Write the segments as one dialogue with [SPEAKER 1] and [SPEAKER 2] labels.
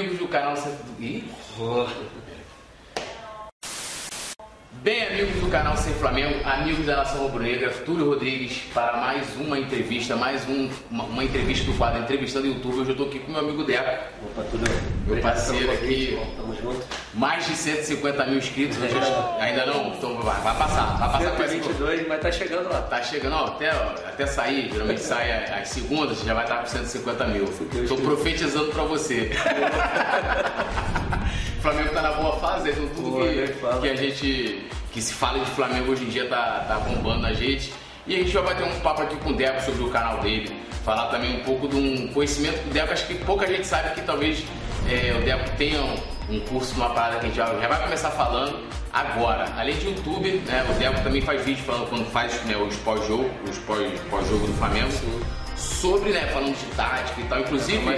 [SPEAKER 1] amigos do canal. Ih, Bem, amigos do canal Sem Flamengo, amigos da Nação Rubro-Negra, Túlio Rodrigues para mais uma entrevista, mais um, uma, uma entrevista do quadro Entrevistando YouTube. Hoje eu estou aqui com meu amigo Deco.
[SPEAKER 2] Opa, Túlio.
[SPEAKER 1] Meu parceiro aqui.
[SPEAKER 2] Tamo junto.
[SPEAKER 1] Mais de 150 mil inscritos. É. Ainda não? Então vai, vai passar. Vai passar com esse
[SPEAKER 2] 122, mas tá chegando lá.
[SPEAKER 1] Tá chegando, ó, até, ó, até sair, geralmente sai às segundas, já vai estar com 150 mil. Estou profetizando para você. O Flamengo tá na boa fase, então tudo
[SPEAKER 2] né?
[SPEAKER 1] que,
[SPEAKER 2] Fala.
[SPEAKER 1] que a gente que se fala de Flamengo hoje em dia tá, tá bombando a gente. E a gente vai bater um papo aqui com o Deco sobre o canal dele, falar também um pouco de um conhecimento do Deco, acho que pouca gente sabe que talvez é, o Deco tenha um, curso numa parada que a gente já, vai começar falando agora. Além de YouTube, né, o Deco também faz vídeo falando quando faz né, os pós-jogo, os pós- pós-jogo do Flamengo, sobre, né, falando de tática e tal. Inclusive, é-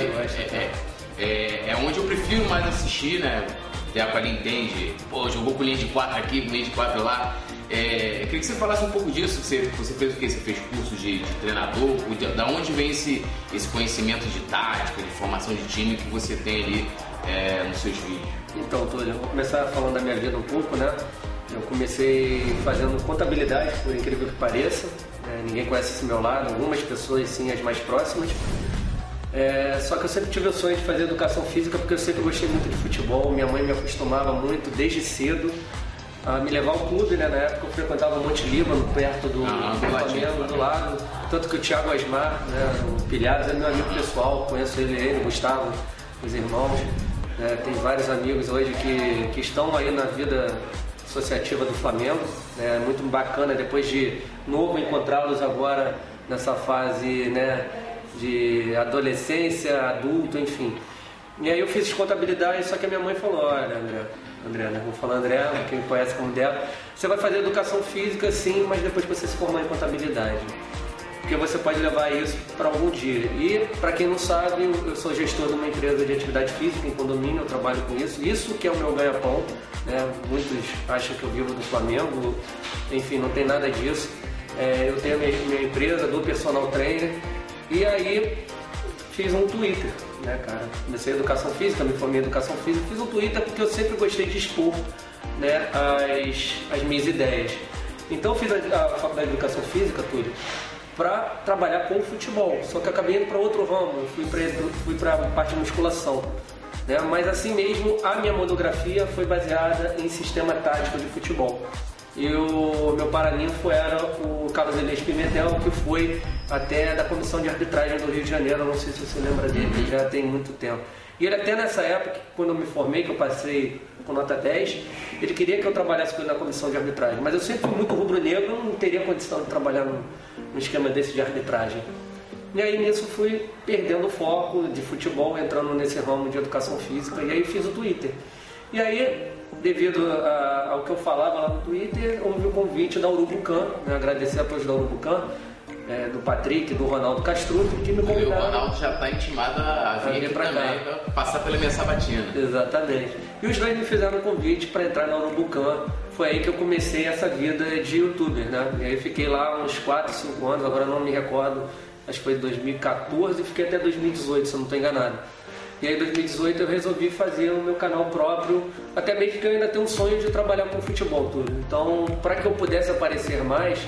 [SPEAKER 1] é- é, é onde eu prefiro mais assistir, né? O Deco ali entende, pô, jogou com linha de 4 aqui, com linha de 4 lá. É, queria que você falasse um pouco disso. Você, você fez o quê? Você fez curso de, de treinador? De- Da onde vem esse, esse conhecimento de tática, de formação de time que você tem ali é, nos seus vídeos?
[SPEAKER 2] Então, Túlio, eu vou começar falando da minha vida um pouco, né? Eu comecei fazendo contabilidade, por incrível que pareça. né? ninguém conhece esse meu lado, algumas pessoas sim, as mais próximas. É, só que eu sempre tive o sonho de fazer educação física porque eu sempre gostei muito de futebol. Minha mãe me acostumava muito desde cedo a me levar ao clube, né? Na época eu frequentava o Monte Líbano, perto do,
[SPEAKER 1] Ah,
[SPEAKER 2] do Flamengo, do lado. Tanto que o Thiago Asmar, né, o Pilhares, é meu amigo pessoal, conheço ele, ele, o Gustavo, os irmãos. né, tem vários amigos hoje que, que estão aí na vida associativa do Flamengo. né, É muito bacana depois de novo encontrá-los agora nessa fase né, de adolescência, adulto, enfim. E aí eu fiz contabilidade, só que a minha mãe falou, olha André, André, né? Vou falar André, quem me conhece como dela, você vai fazer educação física sim, mas depois você se formar em contabilidade. Porque você pode levar isso para algum dia. E, para quem não sabe, eu eu sou gestor de uma empresa de atividade física em condomínio, eu trabalho com isso. Isso que é o meu ganha-pão. Né? Muitos acham que eu vivo do Flamengo, enfim, não tem nada disso. É, eu tenho a minha, minha empresa, do personal trainer. E aí, fiz um Twitter, né, cara? Comecei educação física, me formei em educação física, fiz um Twitter porque eu sempre gostei de expor, né, as, as minhas ideias. Então fiz a, a faculdade de educação física, tudo, para trabalhar com o futebol. Só que acabei indo para outro ramo, fui para fui para parte de musculação. Né? Mas assim mesmo, a minha monografia foi baseada em sistema tático de futebol. E o meu paraninfo era o Carlos Elias Pimentel, que foi até da comissão de arbitragem do Rio de Janeiro, não sei se você lembra dele, já tem muito tempo. E ele até nessa época, quando eu me formei, que eu passei com nota 10, ele queria que eu trabalhasse com ele na comissão de arbitragem. Mas eu sempre fui muito rubro-negro, não teria condição de trabalhar num, num esquema desse de arbitragem. E aí nisso fui perdendo o foco de futebol, entrando nesse ramo de educação física, e aí fiz o Twitter. E aí, devido a- ao que eu falava lá no Twitter, houve o convite da Urubucan, né? agradecer a todos da Urubucan, é, do Patrick, do Ronaldo Castruto, que me
[SPEAKER 1] E o
[SPEAKER 2] convidaram.
[SPEAKER 1] Ronaldo já está intimado a vir
[SPEAKER 2] vir
[SPEAKER 1] aqui
[SPEAKER 2] pra cá.
[SPEAKER 1] também passar pela minha sabatina.
[SPEAKER 2] Exatamente. E os dois me fizeram um convite para entrar na Urubucan. Foi aí que eu comecei essa vida de youtuber, né? E aí fiquei lá uns 4, 5 anos, agora não me recordo, acho que foi 2014 e fiquei até 2018, se eu não estou enganado. E aí em 2018 eu resolvi fazer o meu canal próprio, até mesmo que eu ainda tenho um sonho de trabalhar com futebol tudo. Então, para que eu pudesse aparecer mais,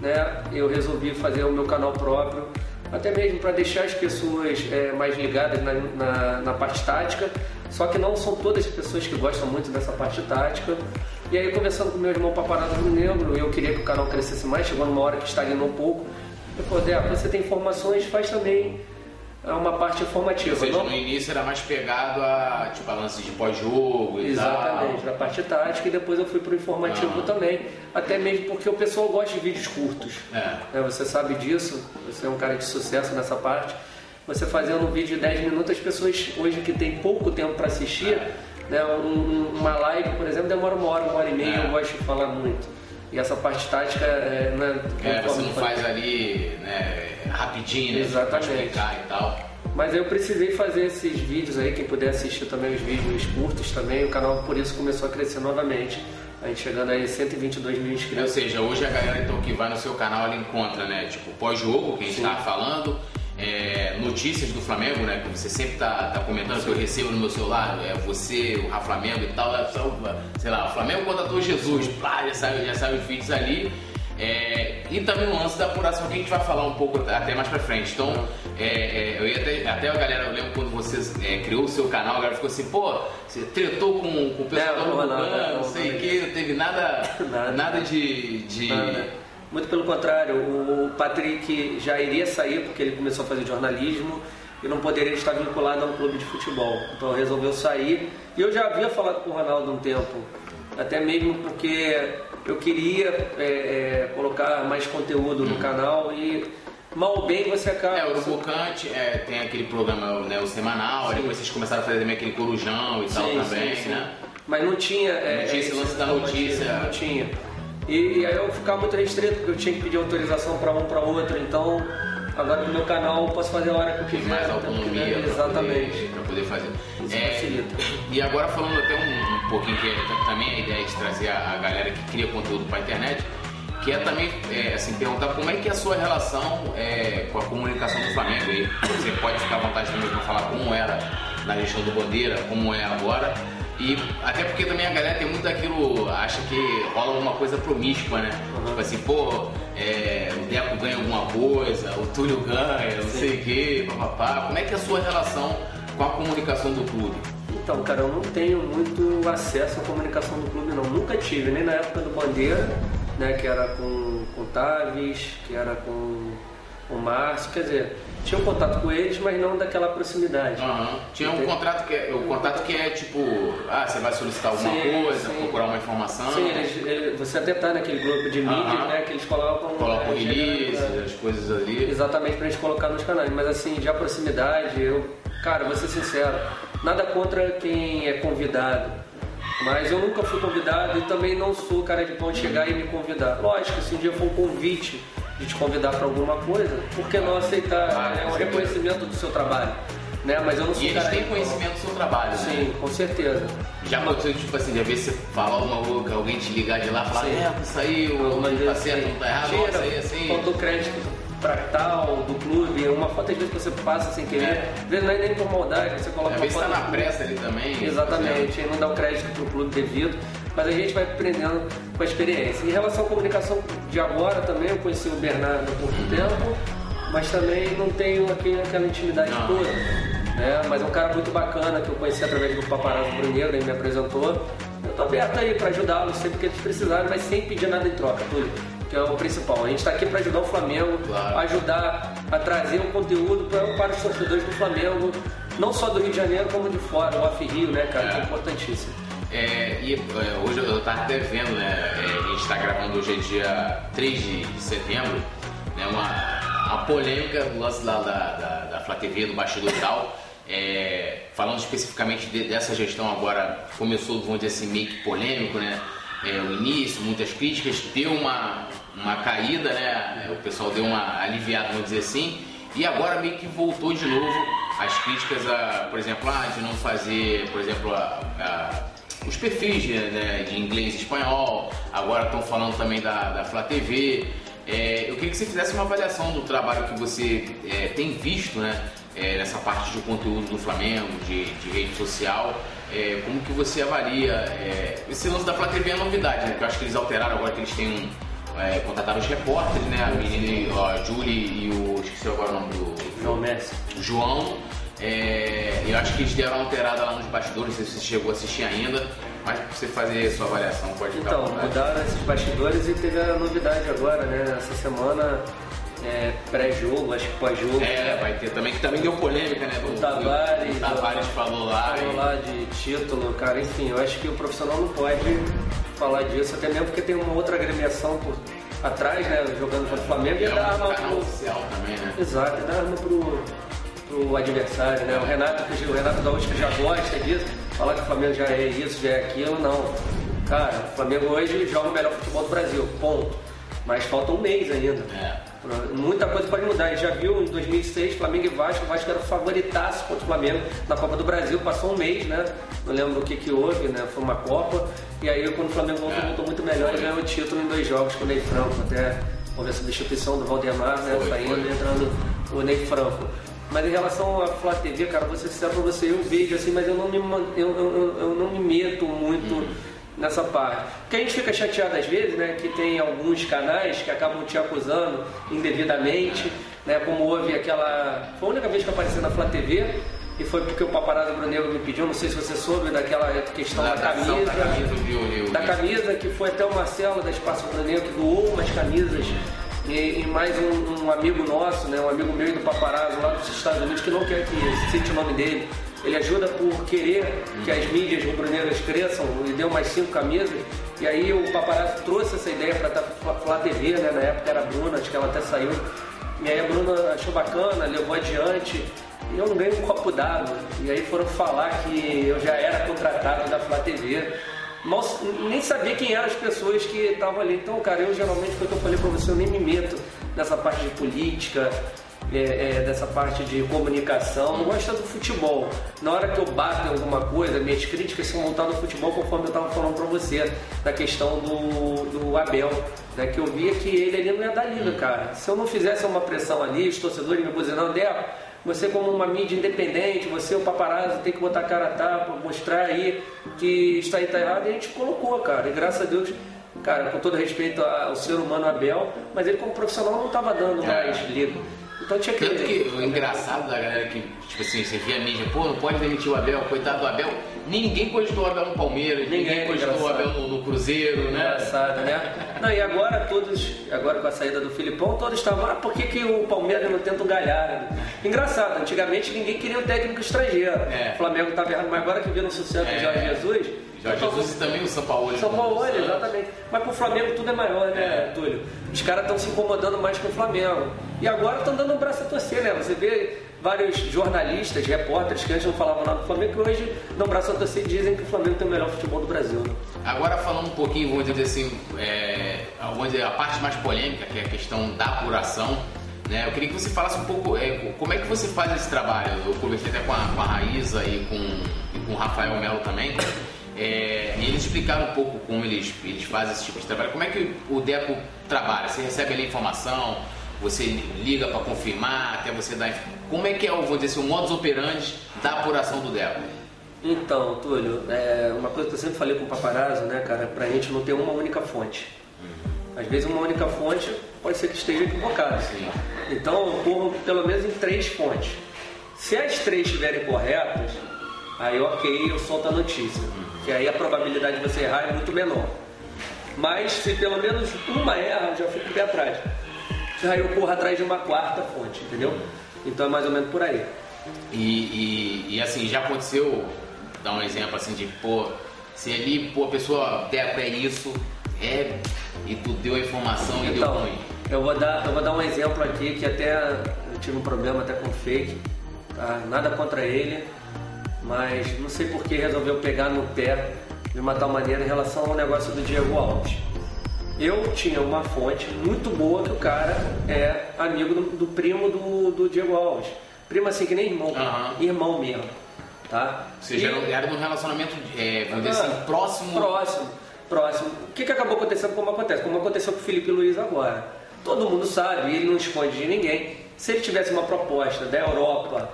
[SPEAKER 2] né, eu resolvi fazer o meu canal próprio, até mesmo para deixar as pessoas é, mais ligadas na, na, na parte tática, só que não são todas as pessoas que gostam muito dessa parte tática. E aí, conversando com meu irmão Paparado do Negro, eu queria que o canal crescesse mais, chegou numa hora que estagnou um pouco. Eu falei, você tem informações, faz também é uma parte informativa.
[SPEAKER 1] Ou seja,
[SPEAKER 2] não-
[SPEAKER 1] no início era mais pegado a tipo, a lance de pós-jogo e
[SPEAKER 2] Exatamente,
[SPEAKER 1] tal.
[SPEAKER 2] da parte tática e depois eu fui pro informativo
[SPEAKER 1] Ah.
[SPEAKER 2] também. Até mesmo porque o pessoal gosta de vídeos curtos.
[SPEAKER 1] É.
[SPEAKER 2] né? Você sabe disso, você é um cara de sucesso nessa parte. Você fazendo um vídeo de 10 minutos, as pessoas hoje que tem pouco tempo para assistir, né? um- um- uma live, por exemplo, demora uma hora, uma hora e meia,
[SPEAKER 1] É.
[SPEAKER 2] eu gosto de falar muito. E essa parte tática é, não é,
[SPEAKER 1] É, você não faz ali né, rapidinho, né?
[SPEAKER 2] Exatamente.
[SPEAKER 1] Pra explicar e tal.
[SPEAKER 2] Mas eu precisei fazer esses vídeos aí, quem puder assistir também os vídeos curtos também, o canal por isso começou a crescer novamente. A gente chegando aí a 122 mil
[SPEAKER 1] Ou
[SPEAKER 2] inscritos.
[SPEAKER 1] seja, hoje a galera então que vai no seu canal ela encontra, né? Tipo, pós-jogo, que a gente
[SPEAKER 2] Sim.
[SPEAKER 1] falando, é, notícias do Flamengo, né? Que você sempre tá, tá comentando, que eu recebo no meu celular, é você, o Rafa Flamengo e tal, é sei lá, o Flamengo contratou Jesus, pá, já sabe, já sabe os vídeos ali. É, e também o lance da apuração que a gente vai falar um pouco até mais pra frente. Então, é, é, eu ia até, até a galera, eu lembro quando você é, criou o seu canal, a galera ficou assim, pô, você tretou com, com o pessoal
[SPEAKER 2] Não,
[SPEAKER 1] do
[SPEAKER 2] não, não,
[SPEAKER 1] não,
[SPEAKER 2] não,
[SPEAKER 1] sei o que, não teve nada,
[SPEAKER 2] Nada.
[SPEAKER 1] nada de. de...
[SPEAKER 2] Nada. Muito pelo contrário, o Patrick já iria sair porque ele começou a fazer jornalismo e não poderia estar vinculado a um clube de futebol. Então resolveu sair. E eu já havia falado com o Ronaldo um tempo, até mesmo porque eu queria é, é, colocar mais conteúdo no canal e mal ou bem você acaba.
[SPEAKER 1] É, o Urubucante é, tem aquele programa, né, o semanal, aí depois vocês começaram a fazer também aquele corujão e tal
[SPEAKER 2] Sim,
[SPEAKER 1] também,
[SPEAKER 2] sim, sim.
[SPEAKER 1] né?
[SPEAKER 2] Mas não tinha. é,
[SPEAKER 1] Não tinha esse lance da notícia.
[SPEAKER 2] Não tinha. E, e aí eu ficava muito restrito, porque eu tinha que pedir autorização para um para outro. Então, agora no meu canal eu posso fazer a hora que eu
[SPEAKER 1] Tem
[SPEAKER 2] quiser.
[SPEAKER 1] mais
[SPEAKER 2] tempo que
[SPEAKER 1] autonomia
[SPEAKER 2] quiser.
[SPEAKER 1] para
[SPEAKER 2] Exatamente.
[SPEAKER 1] poder, pra poder fazer.
[SPEAKER 2] Isso
[SPEAKER 1] É,
[SPEAKER 2] facilita.
[SPEAKER 1] e agora falando até um, um pouquinho que é, também a ideia de trazer a, a galera que cria conteúdo para internet, que é também é, assim, perguntar como é que é a sua relação é, com a comunicação do Flamengo. E você pode ficar à vontade também para falar como era na gestão do Bandeira, como é agora. E até porque também a galera tem muito aquilo, acha que rola alguma coisa promíscua, né? Tipo assim, pô, é, o Deco ganha alguma coisa, o Túlio ganha, não sei o quê, papapá. Como é que é a sua relação com a comunicação do clube?
[SPEAKER 2] Então, cara, eu não tenho muito acesso à comunicação do clube, não. Nunca tive, nem na época do Bandeira, né, que era com, com o Taves, que era com o Márcio. Quer dizer, tinha um contato com eles, mas não daquela proximidade.
[SPEAKER 1] Aham. Tinha um contrato que é, o contato que é tipo, ah, você vai solicitar alguma
[SPEAKER 2] Sim,
[SPEAKER 1] coisa,
[SPEAKER 2] sim.
[SPEAKER 1] procurar uma informação,
[SPEAKER 2] Sim, eles, eles- você até tá naquele grupo de mídia,
[SPEAKER 1] Aham.
[SPEAKER 2] né, que eles colocam...
[SPEAKER 1] coloca o
[SPEAKER 2] é,
[SPEAKER 1] release,
[SPEAKER 2] gerando-
[SPEAKER 1] as coisas ali.
[SPEAKER 2] Exatamente pra gente colocar nos canais, mas assim, de proximidade, eu, cara, vou ser sincero, nada contra quem é convidado, mas eu nunca fui convidado e também não sou cara de pão de chegar e me convidar. Lógico, se um dia for um convite de te convidar pra alguma coisa, por que não aceitar?
[SPEAKER 1] Claro,
[SPEAKER 2] é um reconhecimento do seu trabalho, né? Mas eu não sou
[SPEAKER 1] E eles têm conhecimento do seu trabalho, né?
[SPEAKER 2] Sim, com certeza.
[SPEAKER 1] Já aconteceu, tipo assim, de vez você falar alguma coisa, alguém te ligar de lá e falar, é, isso aí, o
[SPEAKER 2] Mas,
[SPEAKER 1] tá
[SPEAKER 2] assim,
[SPEAKER 1] certo, não tá errado, isso aí, assim.
[SPEAKER 2] Faltou crédito pra tal, do clube, uma foto às vezes que você passa sem querer,
[SPEAKER 1] É.
[SPEAKER 2] às vezes não é nem por maldade, você coloca
[SPEAKER 1] Às
[SPEAKER 2] uma
[SPEAKER 1] vezes tá
[SPEAKER 2] foto
[SPEAKER 1] na
[SPEAKER 2] do clube.
[SPEAKER 1] pressa ali também. né?
[SPEAKER 2] Exatamente, não dá o crédito pro clube devido, mas a gente vai aprendendo com a experiência. Em relação à comunicação de agora também, eu conheci o Bernardo há pouco tempo, mas também não tenho aquele, aquela intimidade
[SPEAKER 1] Não.
[SPEAKER 2] toda. Né? Mas é um cara muito bacana que eu conheci através do Paparazzo Bruneiro, ele me apresentou. Eu tô aberto aí para ajudá-los sempre que eles precisarem, mas sem pedir nada em troca, Túlio. Que é o principal. A gente está aqui para ajudar o Flamengo,
[SPEAKER 1] Claro.
[SPEAKER 2] ajudar a trazer um conteúdo pra, para os torcedores do Flamengo, não só do Rio de Janeiro, como de fora, o Off Rio, né, cara?
[SPEAKER 1] É.
[SPEAKER 2] Que é importantíssimo.
[SPEAKER 1] É, e é, hoje eu tava até vendo, né? é, a gente está gravando hoje é dia 3 de, setembro, né? Uma, polêmica no lance lá da, da, da Flá TV, do bastidor e tal. É, falando especificamente de- dessa gestão agora, começou, vamos dizer assim, meio que polêmico, né? É, o início, muitas críticas, deu uma, uma caída, né? O pessoal deu uma aliviada, vamos dizer assim. E agora meio que voltou de novo as críticas a, por exemplo, ah, de não fazer, por exemplo, a- a- os perfis de, né, de inglês e espanhol, agora estão falando também da, da Flá TV. É, eu queria que você fizesse uma avaliação do trabalho que você é, tem visto né, é, nessa parte de conteúdo do Flamengo, de, de rede social. É, como que você avalia? é, esse lance da Flá TV é novidade, né? Que eu acho que eles alteraram agora que eles têm um. É, contrataram os repórteres, né? A menina, a Julie e o. Esqueci agora o nome do.
[SPEAKER 2] João Messi.
[SPEAKER 1] João. É, eu acho que eles deram uma alterada lá nos bastidores, não sei se você chegou a assistir ainda, mas pra você fazer a sua avaliação, pode
[SPEAKER 2] Então, mudaram esses bastidores e teve a novidade agora, né? Essa semana, é, pré-jogo, acho que pós-jogo.
[SPEAKER 1] É, vai ter também, que também deu polêmica, né?
[SPEAKER 2] O Tavares,
[SPEAKER 1] o Tavares falou lá.
[SPEAKER 2] Falou
[SPEAKER 1] e-
[SPEAKER 2] lá de título, cara, enfim, eu acho que o profissional não pode falar disso, até mesmo porque tem uma outra agremiação por atrás, né? Jogando contra o Flamengo e
[SPEAKER 1] é
[SPEAKER 2] dá arma pro.
[SPEAKER 1] oficial também, né?
[SPEAKER 2] Exato, dá arma pro, pro adversário, né? O Renato, o Renato Gaúcho que já gosta disso, falar que o Flamengo já é isso, já é aquilo, não. Cara, o Flamengo hoje joga o melhor futebol do Brasil, ponto. Mas falta um mês ainda.
[SPEAKER 1] É.
[SPEAKER 2] Muita coisa pode mudar. A gente já viu em 2006 Flamengo e Vasco. O Vasco era o favoritaço contra o Flamengo na Copa do Brasil. Passou um mês, né? Não lembro o que, que houve, né? Foi uma Copa. E aí, quando o Flamengo voltou, voltou muito melhor e ganhou o título em dois jogos com o Ney Franco. Até houve a substituição do Valdemar, né?
[SPEAKER 1] Foi,
[SPEAKER 2] Saindo e entrando o Ney Franco. Mas em relação à Flá TV, cara, vou ser sincero pra você, eu vejo assim, mas eu não me, eu, eu, eu não me meto muito. Nessa parte. Porque a gente fica chateado às vezes, né, que tem alguns canais que acabam te acusando indevidamente, né, como houve aquela... Foi a única vez que apareceu na Flá TV, e foi porque o paparazzo Brunegro me pediu, não sei se você soube daquela questão da, camisa, da camisa, viu, da camisa que foi até o Marcelo da Espaço Brunegro que doou umas camisas e, e mais um, um, amigo nosso, né, um amigo meu do paparazzo lá dos Estados Unidos que não quer que cite o nome dele, ele ajuda por querer que as mídias rubro-negras cresçam e deu mais cinco camisas. E aí o paparazzo trouxe essa ideia para falar TV, né? Na época era a Bruna, acho que ela até saiu. E aí a Bruna achou bacana, levou adiante e eu não ganhei um copo d'água. E aí foram falar que eu já era contratado da Flá TV. Mal, nem sabia quem eram as pessoas que estavam ali. Então, cara, eu geralmente, foi o que eu falei pra você, eu nem me meto nessa parte de política, é, é, dessa parte de comunicação. Eu gosto do futebol. Na hora que eu bato em alguma coisa, minhas críticas são voltadas ao futebol, conforme eu estava falando para você, da questão do, do Abel. Né, que eu via que ele ali não ia dar liga, cara. Se eu não fizesse uma pressão ali, os torcedores me buzinando, Deco, você como uma mídia independente, você o paparazzo tem que botar a cara a tapa, mostrar aí que está aí tá errado, e a gente colocou, cara. E graças a Deus, cara, com todo respeito ao ser humano Abel, mas ele como profissional não estava dando mais liga.
[SPEAKER 1] Então tinha que. Tanto que o engraçado da galera que, tipo assim, você via a mídia, pô, não pode demitir o Abel, coitado do Abel. Ninguém cogitou o Abel no Palmeiras, ninguém, ninguém cogitou o Abel no, no, Cruzeiro, né?
[SPEAKER 2] Engraçado, né? Não, e agora todos, agora com a saída do Filipão, todos estavam, ah, por que, que o Palmeiras não tenta o Galhardo? Engraçado, antigamente ninguém queria um técnico estrangeiro. É. O Flamengo estava errado, mas agora que viram o sucesso é. do Jorge Jesus.
[SPEAKER 1] Jorge Jesus e também o São Paulo.
[SPEAKER 2] São Paulo, exatamente. Mas com o Flamengo tudo é maior, né, é. Túlio? Os caras estão se incomodando mais com o Flamengo. E agora estão dando um braço a torcer, né? Você vê vários jornalistas, repórteres que antes não falavam nada do Flamengo, que hoje dão braço a torcer e dizem que o Flamengo tem o melhor futebol do Brasil. Né?
[SPEAKER 1] Agora falando um pouquinho, vamos dizer assim, é, vamos dizer, a parte mais polêmica, que é a questão da apuração. Né? Eu queria que você falasse um pouco é, como é que você faz esse trabalho. Eu conversei até com a, com a Raíza e com, e com o Rafael Melo também. É, e eles explicaram um pouco como eles, eles fazem esse tipo de trabalho. Como é que o DECO trabalha? Você recebe ali informação, você liga para confirmar, até você dar. Como é que é, vou dizer assim, o modus operandi da apuração do DECO?
[SPEAKER 2] Então, Túlio, é uma coisa que eu sempre falei com o paparazzo, né, cara, pra gente não ter uma única fonte. Às vezes uma única fonte pode ser que esteja equivocada. Sim. Então eu corro pelo menos em três fontes. Se as três estiverem corretas, aí ok, eu solto a notícia. Que aí a probabilidade de você errar é muito menor. Mas se pelo menos uma erra, eu já fico pé atrás. Aí eu corro atrás de uma quarta fonte, entendeu? Então é mais ou menos por aí.
[SPEAKER 1] E, e, e assim, já aconteceu, dar um exemplo assim de, pô, se ali, pô, a pessoa der é isso, é, e tu deu a informação e então, deu ruim.
[SPEAKER 2] Eu vou, dar, eu vou dar um exemplo aqui que até eu tive um problema até com o fake, tá? Nada contra ele, mas não sei por que resolveu pegar no pé de uma tal maneira em relação ao negócio do Diego Alves. Eu tinha uma fonte muito boa que o cara é amigo do, do primo do, do, Diego Alves. Primo assim, que nem irmão, uhum. irmão mesmo. Tá?
[SPEAKER 1] Ou seja, e... era num relacionamento, é, vamos dizer assim, próximo.
[SPEAKER 2] Próximo, próximo. O que, que acabou acontecendo como acontece? Como aconteceu com o Felipe Luiz agora. Todo mundo sabe, ele não esconde de ninguém. Se ele tivesse uma proposta da Europa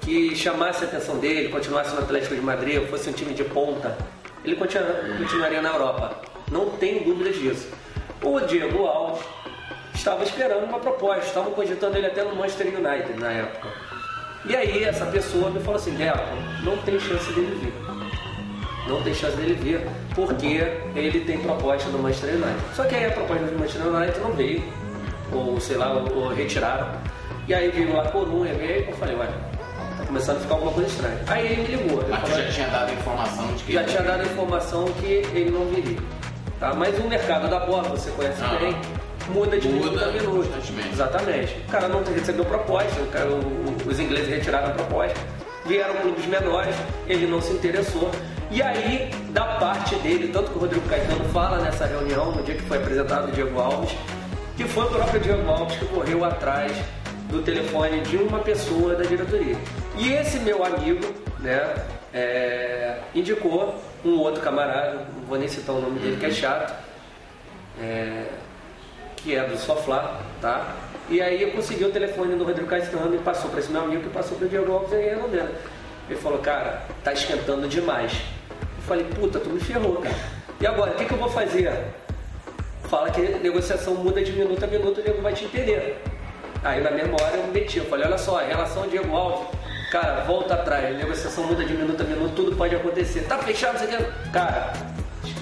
[SPEAKER 2] que chamasse a atenção dele, continuasse no Atlético de Madrid, ou fosse um time de ponta, ele continuaria na Europa. Não tem dúvidas disso. O Diego Alves estava esperando uma proposta, estavam cogitando ele até no Manchester United na época. E aí essa pessoa me falou assim, Deco, não tem chance dele vir. Não tem chance dele vir, porque ele tem proposta no Manchester United. Só que aí a proposta do Manchester United não veio, ou sei lá, ou, retiraram. E aí veio lá Corunha, veio, eu falei, ué, começando a ficar alguma coisa estranha. Aí ele me ligou.
[SPEAKER 1] Mas falou, já tinha dado informação de que.
[SPEAKER 2] Já tinha dado informação que ele não viria. Tá? Mas o mercado da bola, você conhece ah. bem, muda de minuto a minuto. Exatamente. O cara não recebeu proposta, o cara, o, os ingleses retiraram a proposta, vieram clubes menores, ele não se interessou. E aí, da parte dele, tanto que o Rodrigo Caetano fala nessa reunião, no dia que foi apresentado o Diego Alves, que foi o próprio Diego Alves que correu atrás do telefone de uma pessoa da diretoria. E esse meu amigo, né, é, indicou um outro camarada, não vou nem citar o nome dele, que é chato, é, que é do Soflá, tá? E aí eu consegui o telefone do Rodrigo Caetano e passou para esse meu amigo que passou para o Diego Alves aí resolvendo. Ele falou, cara, tá esquentando demais. Eu falei, puta, tu me ferrou, cara. E agora, o que, que eu vou fazer? Fala que negociação muda de minuto a minuto, o Diego vai te entender. Aí na memória eu meti, eu falei, olha só, relação Diego Alves, cara, volta atrás, negociação muda de minuto a minuto, tudo pode acontecer. Tá fechado, você quer. Cara,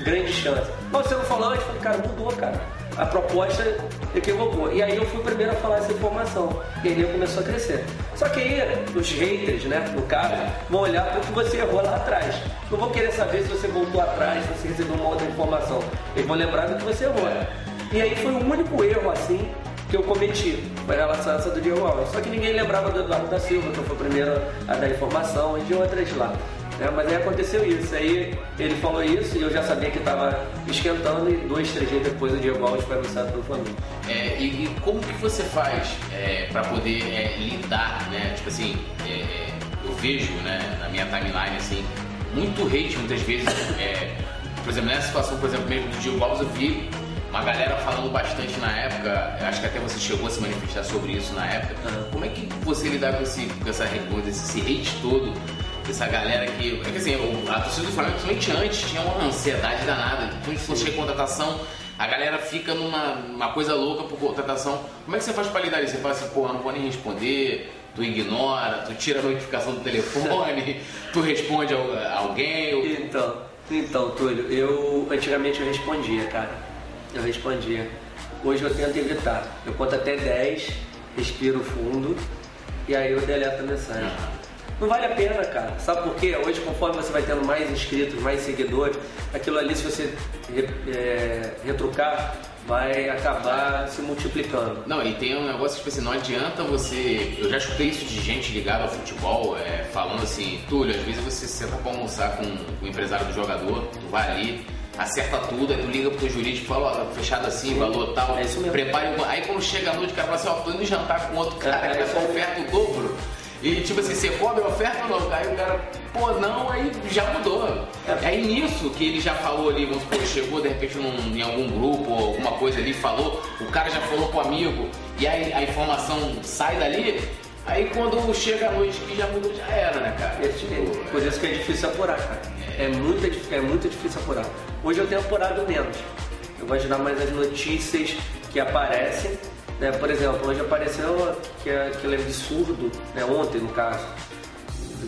[SPEAKER 2] grande chance. Mas você não falou antes, falei, cara, mudou, cara a proposta equivocou. E aí eu fui o primeiro a falar essa informação. E aí começou a crescer. Só que aí os haters, né, no caso, vão olhar para o que você errou lá atrás. Não vão querer saber se você voltou atrás, se você recebeu uma outra informação. Eles vão lembrar do que você errou. E aí foi o único erro assim que eu cometi, foi a relação essa do Diego Alves. Só que ninguém lembrava do Eduardo da Silva, que fui o primeiro a dar informação, e de outras lá. É, mas aí aconteceu isso. Aí ele falou isso e eu já sabia que estava esquentando e dois, três dias depois o Diego Alves foi anunciado pelo Flamengo.
[SPEAKER 1] É, e, e, como que você faz é, para poder é, lidar, né? Tipo assim, é, eu vejo né, na minha timeline assim, muito hate muitas vezes. É, por exemplo, nessa situação, por exemplo, mesmo do Diego Alves, eu vi uma galera falando bastante na época, acho que até você chegou a se manifestar sobre isso na época. Como é que você lidar com, esse, com essa, esse hate todo? essa galera aqui. É que assim, a torcida do Flamengo, principalmente antes, tinha uma ansiedade danada. Quando você chega contratação, a galera fica numa uma coisa louca por contratação. Como é que você faz pra lidar isso? Você fala assim, pô, não vou nem responder, tu ignora, tu tira a notificação do telefone, tu responde a alguém. Ou...
[SPEAKER 2] Então, então, Túlio, eu antigamente eu respondia, cara. Eu respondia. Hoje eu tento evitar. Eu conto até 10, respiro fundo e aí eu deleto a mensagem. Não vale a pena, cara. Sabe por quê? Hoje, conforme você vai tendo mais inscritos, mais seguidores, aquilo ali, se você é, retrucar, vai acabar se multiplicando.
[SPEAKER 1] Não, e tem um negócio que tipo assim, não adianta você. Eu já escutei isso de gente ligada ao futebol, é, falando assim, Túlio, às vezes você senta pra almoçar com o empresário do jogador, tu vai ali, acerta tudo, aí tu liga pro teu jurídico e fala, ó, tá fechado assim, Sim. valor tal, é isso mesmo. prepare. Aí quando chega a noite, o cara fala assim, ó, tô indo jantar com outro cara é, que vai é, oferta o dobro. E tipo assim, você cobre a oferta ou não? Aí o cara, pô, não, aí já mudou. É aí nisso que ele já falou ali, vamos supor, chegou de repente num, em algum grupo ou alguma coisa ali, falou, o cara já falou pro amigo, e aí a informação sai dali, aí quando chega a noite que já mudou, já era, né, cara?
[SPEAKER 2] É, tipo, isso que é difícil apurar, cara. É, muito, é muito difícil apurar. Hoje eu tenho apurado menos. Eu gosto de dar mais as notícias que aparecem né? Por exemplo, hoje apareceu que é aquele absurdo, né? ontem no caso,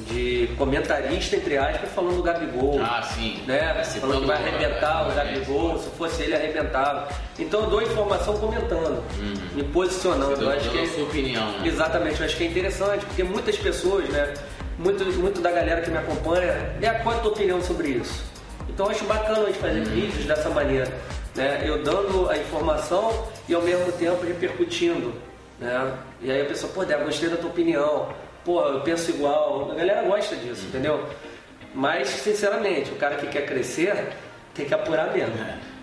[SPEAKER 2] de comentarista, entre aspas, falando do Gabigol.
[SPEAKER 1] Ah, sim.
[SPEAKER 2] Né? Falando que vai arrebentar o Gabigol, se fosse ele arrebentava. Então eu dou informação comentando, uhum. me posicionando.
[SPEAKER 1] Você
[SPEAKER 2] eu acho que
[SPEAKER 1] é... sua opinião, né?
[SPEAKER 2] Exatamente, eu acho que é interessante, porque muitas pessoas, né? Muito, muito da galera que me acompanha, é qual a tua opinião sobre isso? Então eu acho bacana a gente fazer vídeos dessa maneira né? eu dando a informação e ao mesmo tempo repercutindo. Né? E aí a pessoa, pô, Débora, gostei da tua opinião, pô, eu penso igual. A galera gosta disso, entendeu? Mas, sinceramente, o cara que quer crescer tem que apurar mesmo.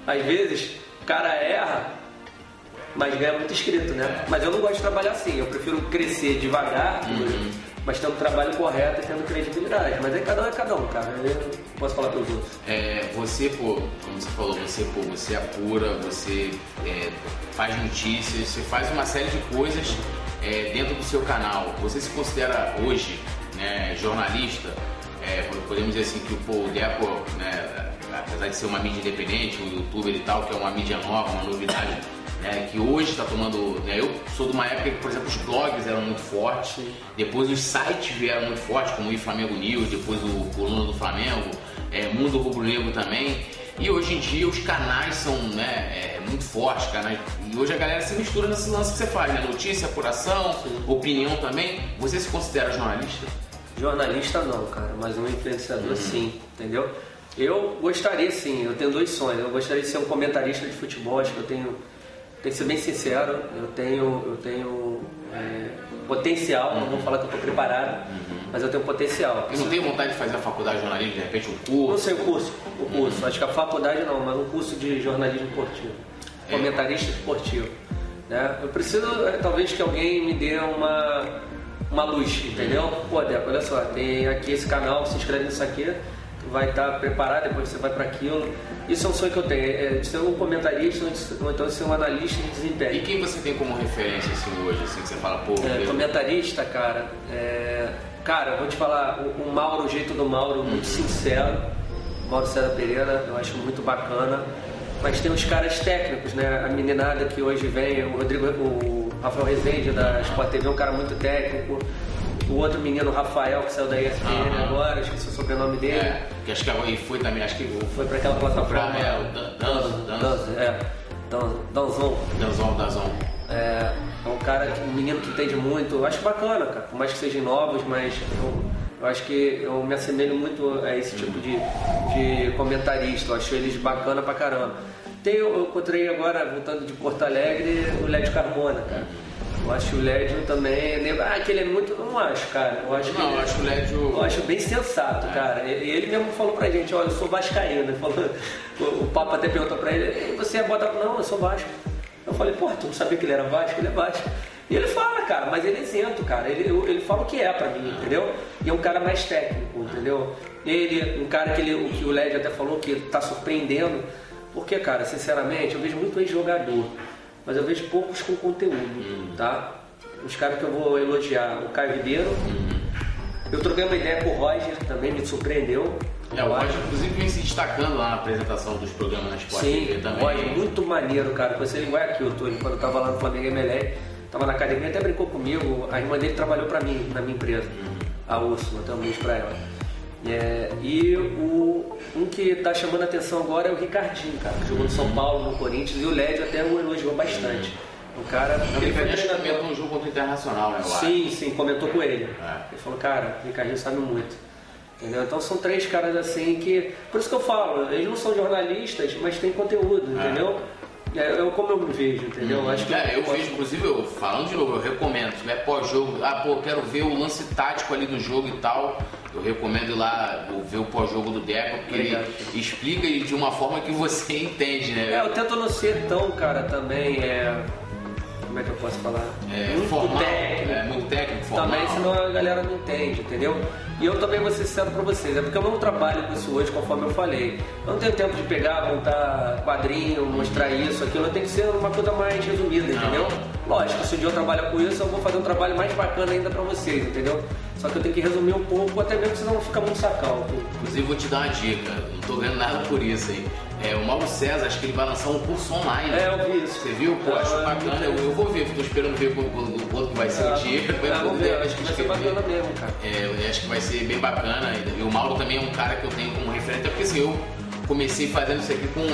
[SPEAKER 2] Às vezes, o cara erra, mas ganha muito inscrito, né? Mas eu não gosto de trabalhar assim, eu prefiro crescer devagar. Uhum mas tendo trabalho correto e tendo credibilidade. Mas aí cada um é cada um, cara. Eu não posso falar pelos outros.
[SPEAKER 1] É, você, pô, como você falou, você, pô, você apura, você é, faz notícias, você faz uma série de coisas é, dentro do seu canal. Você se considera hoje né, jornalista? É, podemos dizer assim que pô, o Deco, né, apesar de ser uma mídia independente, o youtuber e tal, que é uma mídia nova, uma novidade né, que hoje está tomando. Né, eu sou de uma época que, por exemplo, os blogs eram muito fortes, depois os sites vieram muito fortes, como o Flamengo News, depois o Coluna do Flamengo, é, Mundo Rubro Negro também. E hoje em dia os canais são né, é, muito fortes, canais, e hoje a galera se mistura nesse lance que você faz, né? Notícia, apuração, sim. opinião também. Você se considera jornalista?
[SPEAKER 2] Jornalista não, cara, mas um influenciador uhum. sim, entendeu? Eu gostaria sim, eu tenho dois sonhos. Eu gostaria de ser um comentarista de futebol, acho que eu tenho tem que ser bem sincero, eu tenho, eu tenho é, potencial, uhum. não vou falar que eu estou preparado, uhum. mas eu tenho potencial.
[SPEAKER 1] E não tem vontade de fazer a faculdade de jornalismo, de repente um curso?
[SPEAKER 2] Não sei o curso, o curso. Uhum. Acho que a faculdade não, mas um curso de jornalismo esportivo, é. comentarista esportivo. Né? Eu preciso, é, talvez, que alguém me dê uma, uma luz, entendeu? Pô, Deco, olha só, tem aqui esse canal, se inscreve nisso aqui, vai estar tá preparado, depois você vai para aquilo. Isso é um sonho que eu tenho, é de ser um comentarista ou então ser um analista de desempenho.
[SPEAKER 1] E quem você tem como referência assim, hoje, assim, que você fala, pô...
[SPEAKER 2] É, comentarista, cara, é... cara, vou te falar, o, o Mauro, o jeito do Mauro, muito uhum. sincero, Mauro César Pereira, eu acho muito bacana. Mas tem os caras técnicos, né? A meninada que hoje vem, o Rodrigo, o Rafael Rezende da Sport TV é um cara muito técnico o outro menino, Rafael, que saiu da ESPN uhum. agora, esqueci o sobrenome dele. É,
[SPEAKER 1] que acho que ele foi também, acho que
[SPEAKER 2] foi para aquela plataforma.
[SPEAKER 1] É, o Danzon.
[SPEAKER 2] Danzon, é. Danzon.
[SPEAKER 1] Danzon, Danzon.
[SPEAKER 2] É, é um cara, um menino que entende muito. Eu acho bacana, cara. Por mais que sejam novos, mas eu, eu acho que eu me assemelho muito a esse tipo de, de comentarista. Eu acho eles bacana pra caramba. Tem, eu encontrei agora, voltando de Porto Alegre, o Lédio Carmona, cara. Eu acho o Lédio também. Né, ah, que ele é muito. Eu não acho, cara. Eu acho
[SPEAKER 1] não,
[SPEAKER 2] eu
[SPEAKER 1] acho o Lédio.
[SPEAKER 2] Eu acho bem sensato, é. cara. E ele mesmo falou pra gente: olha, eu sou Vascaíno. Ele falou, o Papa até perguntou pra ele: você é Botafogo? Não, eu sou Vasco. Eu falei: pô, tu não sabia que ele era Vasco? Ele é Vasco. E ele fala, cara, mas ele é isento, cara. Ele, ele fala o que é pra mim, entendeu? E é um cara mais técnico, entendeu? Ele, um cara que, ele, que o Lédio até falou que tá surpreendendo. Porque, cara, sinceramente, eu vejo muito ex-jogador mas eu vejo poucos com conteúdo, uhum. tá? Os caras que eu vou elogiar, o Caio Ribeiro. Uhum. Eu troquei uma ideia com o Roger, também me surpreendeu.
[SPEAKER 1] É, o Roger, inclusive, vem se destacando lá na apresentação dos programas na Sport
[SPEAKER 2] Sim,
[SPEAKER 1] TV também.
[SPEAKER 2] Roger, muito maneiro, cara. Conheci ele aqui, eu tô, quando eu tava lá no Flamengo Emelé, tava na academia, até brincou comigo. A irmã dele trabalhou pra mim, na minha empresa, uhum. a Úrsula, então um beijo pra ela. É, e o, um que está chamando a atenção agora é o Ricardinho, cara, que jogou no São Paulo, no Corinthians, e o Lédio até o elogiou bastante. O cara.
[SPEAKER 1] O Ricardinho comentou um jogo contra o Internacional, né?
[SPEAKER 2] Sim, sim, comentou com ele. É. Ele falou, cara, o Ricardinho sabe muito. Entendeu? Então são três caras assim que. Por isso que eu falo, eles não são jornalistas, mas têm conteúdo, é. entendeu? É, eu, como eu me vejo, entendeu?
[SPEAKER 1] Hum,
[SPEAKER 2] Acho que
[SPEAKER 1] é, eu, eu vejo, inclusive, eu, falando de novo, eu recomendo, se tiver pós-jogo, ah, pô, quero ver o lance tático ali do jogo e tal, eu recomendo ir lá ver o pós-jogo do Deco, porque ele explica de uma forma que você entende, né?
[SPEAKER 2] É, eu tento não ser tão, cara, também, é como é que eu posso falar?
[SPEAKER 1] É, muito formal, técnico. É, muito técnico, formal.
[SPEAKER 2] Também, senão a galera não entende, entendeu? E eu também vou ser sincero pra vocês, é porque eu não trabalho com isso hoje, conforme eu falei. Eu não tenho tempo de pegar, montar quadrinho, mostrar isso, aquilo. Tem que ser uma coisa mais resumida, entendeu? Lógico, se um dia eu trabalho com isso, eu vou fazer um trabalho mais bacana ainda pra vocês, entendeu? Só que eu tenho que resumir um pouco, até mesmo senão fica muito sacal.
[SPEAKER 1] Inclusive, vou te dar uma dica, não tô ganhando nada por isso aí. É, o Mauro César, acho que ele vai lançar um curso online.
[SPEAKER 2] É, eu vi isso.
[SPEAKER 1] Você viu? Pô, acho ah, bacana. Eu, eu, vou ver, tô esperando ver o quanto que vai ser o dia.
[SPEAKER 2] Vamos ver, acho que vai ser bacana mesmo, cara.
[SPEAKER 1] É, acho que vai ser bem bacana. E o Mauro também é um cara que eu tenho como referente, porque assim, eu comecei fazendo isso aqui com,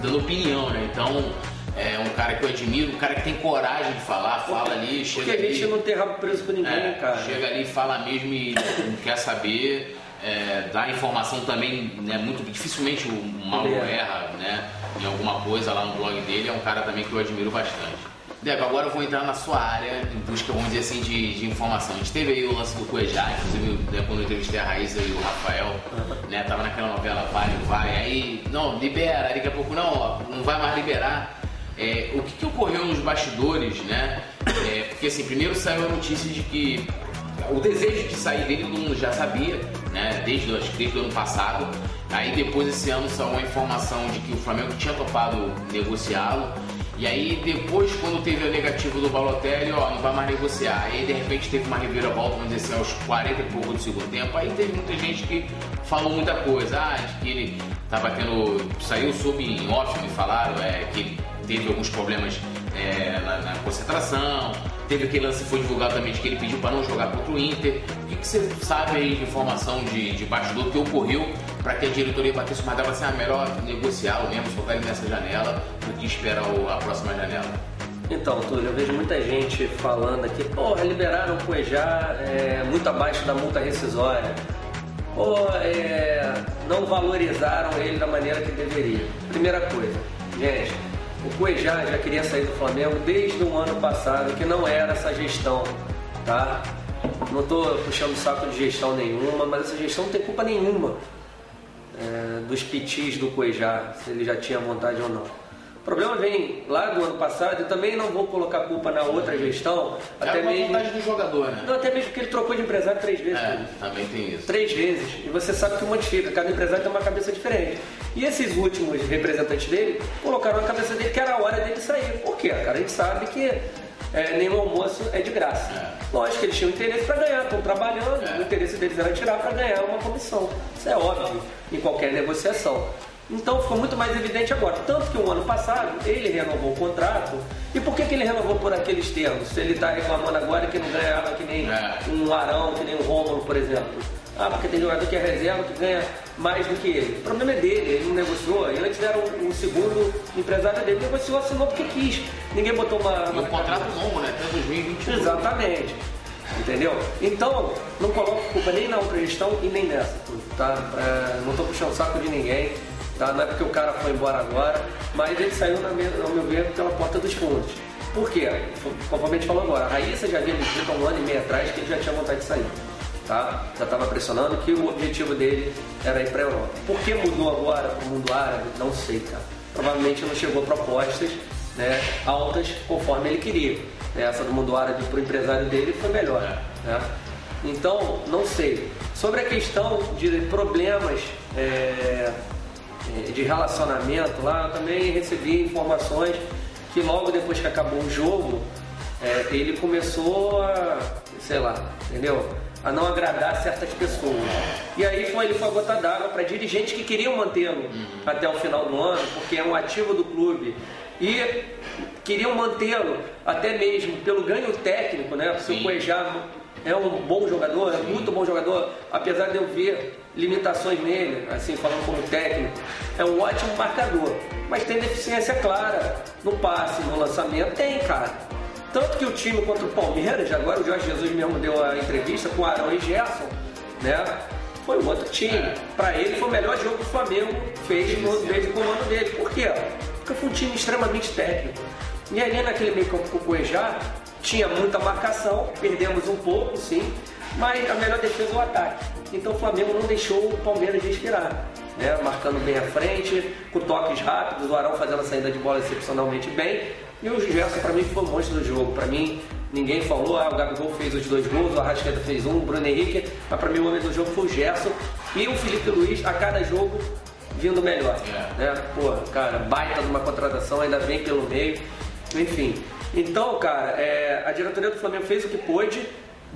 [SPEAKER 1] dando opinião, né? Então, é um cara que eu admiro, um cara que tem coragem de falar, fala ali, chega
[SPEAKER 2] Porque
[SPEAKER 1] a
[SPEAKER 2] gente não tem rabo preso com ninguém, é, cara.
[SPEAKER 1] Chega ali, fala mesmo e não quer saber é, dá informação também, né, muito dificilmente o Mauro erra, né, em alguma coisa lá no blog dele, é um cara também que eu admiro bastante. Dego, agora eu vou entrar na sua área em busca, vamos dizer assim, de, de informação. A gente teve aí o lance do Cuejá, inclusive né, quando eu entrevistei a Raíssa e o Rafael, né, tava naquela novela Vai, não vai, aí, não, libera, daqui a pouco não, ó, não vai mais liberar. É, o que, que, ocorreu nos bastidores, né? É, porque assim, primeiro saiu a notícia de que o desejo de sair dele todo mundo já sabia, né? Desde, o ano passado. Aí depois esse ano saiu a informação de que o Flamengo tinha topado negociá-lo. E aí depois, quando teve o negativo do Balotelli, ó, não vai mais negociar. Aí de repente teve uma reviravolta, vamos dizer assim, aos 40 e pouco do segundo tempo. Aí teve muita gente que falou muita coisa. Ah, de que ele tava tendo. Saiu sob em off, me falaram, é, que teve alguns problemas é, na, na, concentração. Teve aquele lance que foi divulgado também de que ele pediu para não jogar contra o Inter. Que, você sabe aí de informação de, de bastidor que ocorreu para que a diretoria batesse o martelo assim, ah, melhor negociá-lo mesmo, soltar ele nessa janela do que esperar o, a próxima janela?
[SPEAKER 2] Então, Túlio, eu vejo muita gente falando aqui, porra, liberaram o Cuejá é, muito abaixo da multa rescisória. Pô, é, não valorizaram ele da maneira que deveria. Primeira coisa, gente, o Cuejá já queria sair do Flamengo desde o ano passado, que não era essa gestão, tá? Não estou puxando saco de gestão nenhuma, mas essa gestão não tem culpa nenhuma é, dos pitis do Cuejá, se ele já tinha vontade ou não. O problema vem lá do ano passado e também não vou colocar culpa na outra gestão.
[SPEAKER 1] É até uma mesmo, vontade do jogador, né?
[SPEAKER 2] Não, até mesmo porque ele trocou de empresário três vezes.
[SPEAKER 1] É, também tem isso.
[SPEAKER 2] Três vezes. E você sabe que modifica, cada empresário tem uma cabeça diferente. E esses últimos representantes dele colocaram na cabeça dele que era a hora dele sair. Por quê? Cara, a gente sabe que é, nenhum almoço é de graça. É. Lógico que eles tinham interesse para ganhar, estão trabalhando, é. o interesse deles era tirar para ganhar uma comissão. Isso é óbvio em qualquer negociação. Então ficou muito mais evidente agora. Tanto que o um ano passado ele renovou o contrato. E por que, que ele renovou por aqueles termos? Se ele está reclamando agora que não ganhava que nem é. um Arão, que nem um Rômulo, por exemplo. Ah, porque tem jogador que é reserva que ganha mais do que ele. O problema é dele, ele não negociou. E antes era o, o segundo empresário dele, negociou, assinou porque quis. Ninguém botou uma.
[SPEAKER 1] E
[SPEAKER 2] um
[SPEAKER 1] contrato longo, né? Até 2021.
[SPEAKER 2] Exatamente. Entendeu? Então, não coloco culpa nem na outra gestão e nem nessa, tá? É, não estou puxando o saco de ninguém. Tá? Não é porque o cara foi embora agora, mas ele saiu, na minha, ao meu ver, pela porta dos fundos. Por quê? Conforme a gente falou agora, a Raíssa já havia me há um ano e meio atrás que ele já tinha vontade de sair. Tá? Já estava pressionando que o objetivo dele era ir para a Europa. Por que mudou agora para o mundo árabe? Não sei, cara. Provavelmente não chegou propostas né, altas conforme ele queria. Essa do mundo árabe para o empresário dele foi melhor. Né? Então, não sei. Sobre a questão de problemas é, é, de relacionamento lá, eu também recebi informações que logo depois que acabou o jogo, é, ele começou a, sei lá, entendeu? A não agradar certas pessoas. E aí foi, ele foi a gota d'água para dirigentes que queriam mantê-lo até o final do ano, porque é um ativo do clube. E queriam mantê-lo até mesmo pelo ganho técnico, né? Porque o Cuejá é um bom jogador, é muito bom jogador, apesar de eu ver limitações nele, assim, falando como técnico, é um ótimo marcador, mas tem deficiência clara no passe, no lançamento, tem, cara. Tanto que o time contra o Palmeiras, agora o Jorge Jesus mesmo deu a entrevista com Arão e Gerson, né? Foi um outro time. Para ele foi o melhor jogo que o Flamengo fez no, desde o comando dele. Por quê? Porque foi um time extremamente técnico. E ali naquele meio campo com o Cuejá, tinha muita marcação, perdemos um pouco, sim, mas a melhor defesa é o ataque. Então o Flamengo não deixou o Palmeiras respirar. Né? Marcando bem à frente, com toques rápidos, o Arão fazendo a saída de bola excepcionalmente bem. E o Gerson, para mim, foi o monstro do jogo. Para mim, ninguém falou, ah, o Gabigol fez os dois gols, o Arrascaeta fez um, o Bruno Henrique, mas para mim o homem do jogo foi o Gerson. E o Felipe Luiz, a cada jogo, vindo melhor. É. Né? Pô, cara, baita de uma contratação, ainda vem pelo meio. Enfim. Então, cara, é, a diretoria do Flamengo fez o que pôde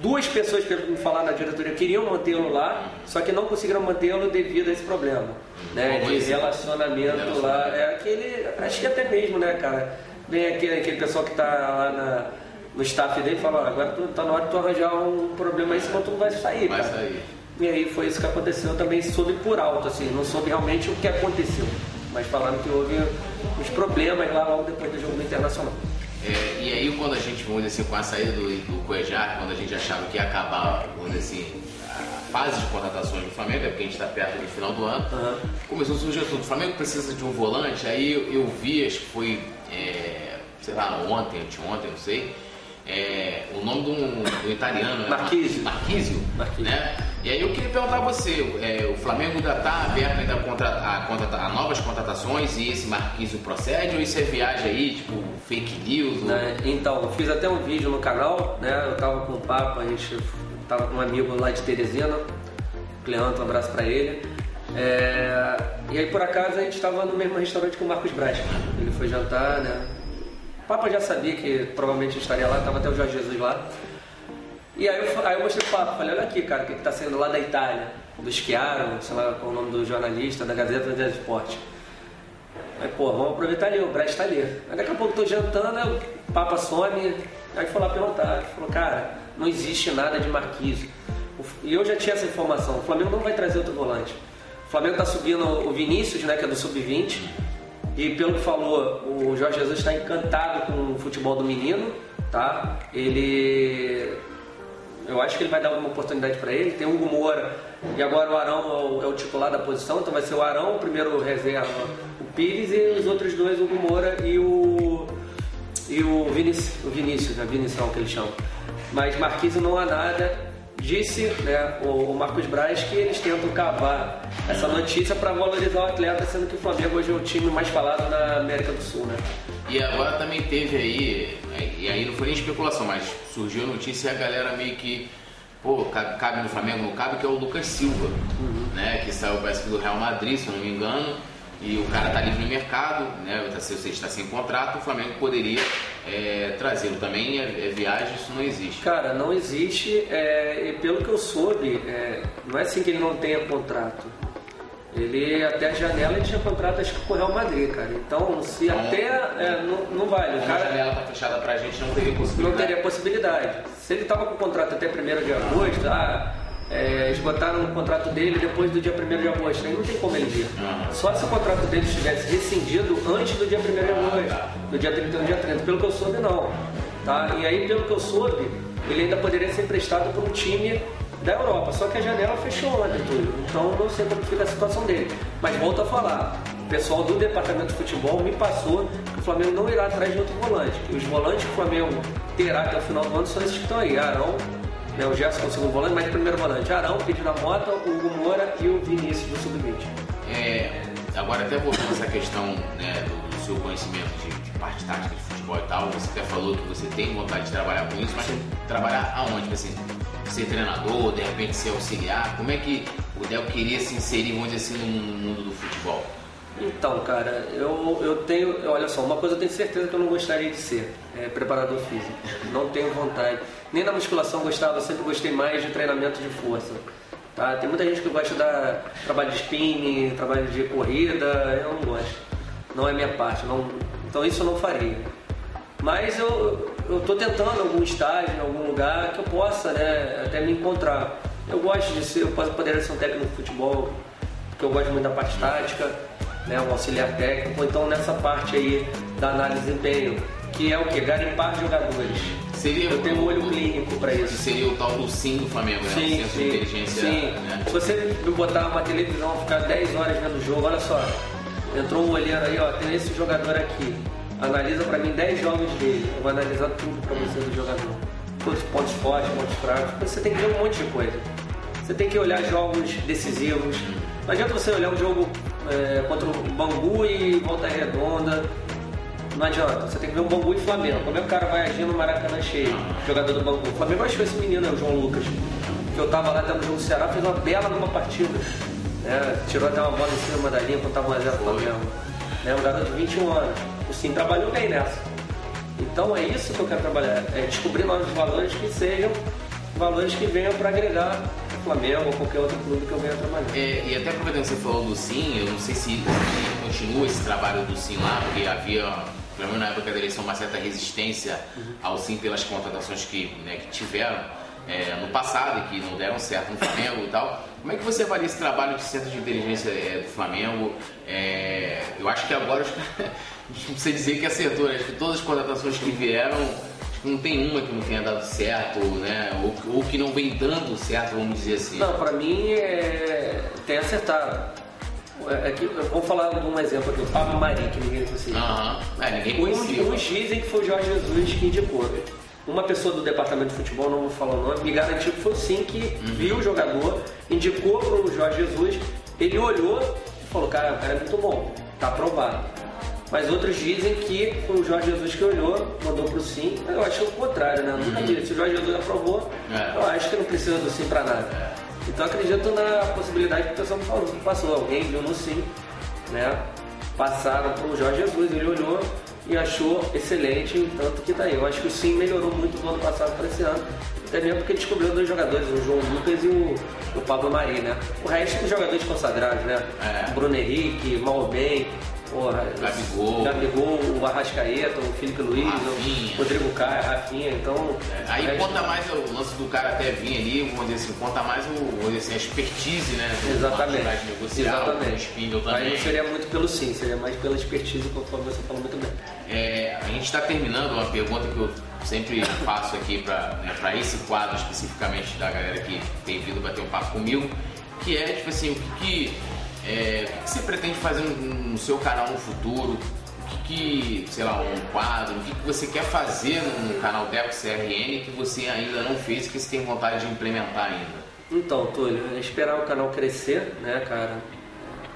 [SPEAKER 2] Duas pessoas, pelo me falar na diretoria, queriam mantê-lo lá, só que não conseguiram mantê-lo devido a esse problema, né? De relacionamento lá. É aquele. Acho que até mesmo, né, cara? Vem aquele, aquele pessoal que tá lá na, no staff dele e fala, agora tu, tá na hora de tu arranjar um problema aí, senão tu não vai sair,
[SPEAKER 1] vai
[SPEAKER 2] cara.
[SPEAKER 1] Sair.
[SPEAKER 2] E aí foi isso que aconteceu, eu também soube por alto, assim, não soube realmente o que aconteceu. Mas falaram que houve os problemas lá logo depois do jogo internacional.
[SPEAKER 1] É, e aí quando a gente, vamos dizer assim, com a saída do, do Cuejar, quando a gente achava que ia acabar, vamos dizer assim, a fase de contratações do Flamengo, é porque a gente está perto do final do ano, uhum. começou a surgir tudo. O Flamengo precisa de um volante, aí eu, eu vi, acho que foi, é, sei lá, ontem, anteontem, não sei, é, o nome do, do italiano,
[SPEAKER 2] né? Marquisio.
[SPEAKER 1] Marquisio, né? E aí eu queria perguntar a você, é, o Flamengo ainda está aberto ainda a, contra, a novas contratações e esse Marquisio procede ou isso é viagem aí, tipo fake news?
[SPEAKER 2] Né? Então, eu fiz até um vídeo no canal, né? Eu tava com o papo, a gente tava com um amigo lá de Teresina, Cleanto, um abraço para ele. É, e aí por acaso a gente estava no mesmo restaurante com o Marcos Braz. Ele foi jantar, né? O Papa já sabia que provavelmente estaria lá, estava até o Jorge Jesus lá. E aí eu, aí eu mostrei pro Papa, falei, olha aqui, cara, o que, está saindo lá da Itália, do Schiaro, sei lá qual é o nome do jornalista, da Gazeta do Esporte. Aí, pô, vamos aproveitar ali, o Brest está ali. Aí daqui a pouco tô jantando, o Papa some, aí foi lá perguntar, falou, cara, não existe nada de Marquise. E eu já tinha essa informação, o Flamengo não vai trazer outro volante. O Flamengo está subindo o Vinícius, né, que é do Sub-20, e pelo que falou, o Jorge Jesus está encantado com o futebol do menino, tá? Ele. Eu acho que ele vai dar uma oportunidade para ele. Tem o Hugo Moura e agora o Arão é o, é o, titular da posição, então vai ser o Arão, o primeiro reserva, o Pires e os outros dois, o Hugo Moura e o. E o Vinícius, o Vinícius, né? Vinição que ele chama. Mas Marquise não há nada disse né, o, Marcos Braz que eles tentam cavar essa notícia para valorizar o atleta, sendo que o Flamengo hoje é o time mais falado na América do Sul, né?
[SPEAKER 1] E agora também teve aí, e aí não foi nem especulação, mas surgiu a notícia e a galera meio que, pô, cabe no Flamengo, não cabe, que é o Lucas Silva, uhum. né? Que saiu, parece que do Real Madrid, se eu não me engano e o cara está livre no mercado, né? Se você está sem contrato, o Flamengo poderia é, trazê-lo também. É, é, viagem, isso não existe.
[SPEAKER 2] Cara, não existe. É, e pelo que eu soube, é, não é assim que ele não tenha contrato. Ele até a janela ele tinha contrato acho que com o Real Madrid, cara. Então se então, até é, não, não vale.
[SPEAKER 1] O cara, a janela tá fechada pra gente, não teria possibilidade.
[SPEAKER 2] Não teria possibilidade. Se ele tava com contrato até 1 de agosto, ah, é, esgotaram o contrato dele depois do dia 1 de agosto. Aí não tem como ele vir. Uhum. Só se o contrato dele estivesse rescindido antes do dia 1 de agosto, do dia 31 dia 30. Pelo que eu soube, não. Tá? E aí, pelo que eu soube, ele ainda poderia ser emprestado por um time da Europa. Só que a janela fechou ontem, tudo. Então não sei como fica a situação dele. Mas volto a falar. O pessoal do departamento de futebol me passou que o Flamengo não irá atrás de outro volante. E os volantes que o Flamengo terá até o final do ano são esses que estão aí. Arão, né, o Gerson o segundo volante, mas de primeiro volante, Arão, Pedido da Mota, o Hugo Moura e o Vinícius do Sub-20.
[SPEAKER 1] É, agora até voltando essa questão né, do, do, seu conhecimento de, de parte tática de futebol e tal, você até falou que você tem vontade de trabalhar com isso, mas trabalhar aonde? Tipo assim, ser treinador, de repente ser auxiliar, como é que o Del queria se inserir, dizer assim, no mundo do futebol?
[SPEAKER 2] Então, cara, eu, eu tenho, olha só, uma coisa eu tenho certeza que eu não gostaria de ser, é preparador físico. Não tenho vontade. Nem na musculação gostava, sempre gostei mais de treinamento de força. Tá? Tem muita gente que gosta da trabalho de spinning, trabalho de corrida, eu não gosto. Não é minha parte, não, então isso eu não faria. Mas eu estou tentando algum estágio, em algum lugar que eu possa né, até me encontrar. Eu gosto de ser, eu poderia ser um técnico de futebol, porque eu gosto muito da parte tática né, um auxiliar técnico, ou então nessa parte aí da análise de desempenho, que é o que? Garimpar jogadores.
[SPEAKER 1] Seria
[SPEAKER 2] eu tenho um olho clínico para isso.
[SPEAKER 1] Seria o tal do SIM do Flamengo, né?
[SPEAKER 2] Sim,
[SPEAKER 1] o
[SPEAKER 2] sim, de
[SPEAKER 1] inteligência.
[SPEAKER 2] Sim. Né? Se você me botar uma televisão, ficar 10 horas vendo o jogo, olha só, entrou um olheiro aí, ó, tem esse jogador aqui. Analisa para mim 10 jogos dele. Eu vou analisar tudo para você do jogador. Os pontos fortes, pontos fracos. Você tem que ver um monte de coisa. Você tem que olhar jogos decisivos. Não adianta você olhar um jogo é, contra o Bangu e Volta Redonda. Não adianta, você tem que ver o Bangu e Flamengo. Como é que o cara vai agir no Maracanã cheio, jogador do Bangu? O Flamengo achou esse menino, né, o João Lucas, que eu tava lá dentro do jogo do Ceará, fez uma bela numa partida. Né? Tirou até uma bola em cima da linha quando tava 1x0 Flamengo. Né? Um garoto de 21 anos. O Sim trabalhou bem nessa. Então é isso que eu quero trabalhar, é descobrir novos valores que sejam valores que venham para agregar Flamengo ou qualquer outro clube que eu venha trabalhar.
[SPEAKER 1] É, e até aproveitando que você falou do Sim, eu não sei se continua esse trabalho do Sim lá, porque havia, pelo menos na época da eleição, uma certa resistência uhum. ao Sim pelas contratações que, né, que tiveram é, no passado e que não deram certo no Flamengo e tal. Como é que você avalia esse trabalho de centro de inteligência é, do Flamengo? É, eu acho que agora não precisa dizer que acertou, né? Acho que todas as contratações que vieram não tem uma que não tenha dado certo, né? Ou, ou que não vem dando certo, vamos dizer assim.
[SPEAKER 2] Não, pra mim é... tem acertado. É, é que, vou falar de um exemplo aqui, o Pablo Mari, que ninguém
[SPEAKER 1] conhecia. Aham, é, ninguém conhecia.
[SPEAKER 2] Uns, uns dizem que foi o Jorge Jesus que indicou. Uma pessoa do departamento de futebol, não vou falar o nome, me garantiu que foi sim que uhum. viu o jogador, indicou pro Jorge Jesus, ele olhou e falou, cara, o cara é muito bom, tá aprovado. Mas outros dizem que foi o Jorge Jesus que olhou, mandou pro sim. Eu acho o contrário, né? Nunca vi. Se o Jorge Jesus aprovou, é. eu acho que não precisa do sim para nada. É. Então acredito na possibilidade que o pessoal falou, que passou. Alguém viu no sim, né? Passaram pro Jorge Jesus, ele olhou e achou excelente, tanto que tá aí. Eu acho que o sim melhorou muito do ano passado para esse ano. Até mesmo porque descobriu dois jogadores, o João Lucas e o, o Pablo Mari, né? O resto dos jogadores consagrados, né? É. Bruno Henrique, Malbem, Porra,
[SPEAKER 1] Gabigol.
[SPEAKER 2] Gabigol, o Arrascaeta, o Felipe Luiz, Rafinha. o Rodrigo Caio, Rafinha, então.
[SPEAKER 1] É, aí é, conta mais o lance do cara até vir ali, vamos dizer assim, conta mais o, vamos dizer assim, a expertise, né?
[SPEAKER 2] Exatamente.
[SPEAKER 1] Negociar,
[SPEAKER 2] Exatamente. também. Aí não seria muito pelo sim, seria mais pela expertise, conforme você falou muito bem.
[SPEAKER 1] É, a gente está terminando uma pergunta que eu sempre faço aqui para né, esse quadro especificamente da galera que tem vindo bater um papo comigo, que é tipo assim, o que é, o que você pretende fazer no, seu canal no futuro? O que, que, sei lá, um quadro, o que, que você quer fazer no canal Deco CRN que você ainda não fez e que você tem vontade de implementar ainda?
[SPEAKER 2] Então, Túlio, é esperar o canal crescer, né, cara?